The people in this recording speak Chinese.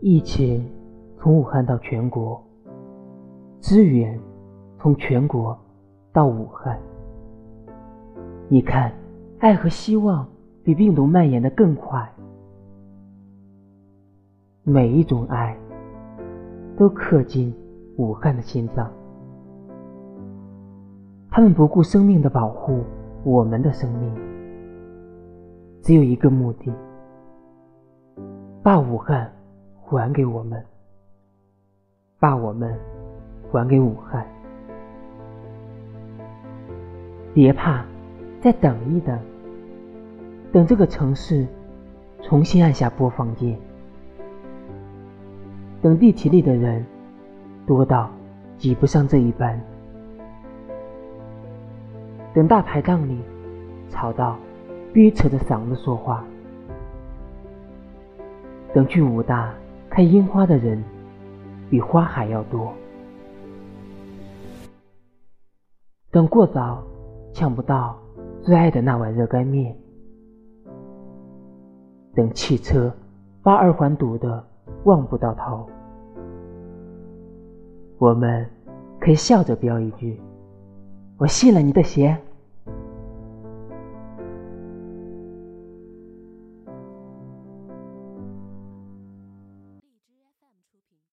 疫情从武汉到全国，支援从全国到武汉。你看，爱和希望比病毒蔓延的更快。每一种爱都刻进武汉的心脏。他们不顾生命的保护，我们的生命，只有一个目的：把武汉还给我们，把我们还给武汉。别怕。再等一等，等这个城市重新按下播放键，等地铁里的人多到挤不上这一班，等大排档里吵到必须扯着嗓子说话，等去武大看樱花的人比花还要多，等过早抢不到。最爱的那碗热干面，等汽车把二环堵得望不到头，我们可以笑着飙一句：“我信了你的邪。”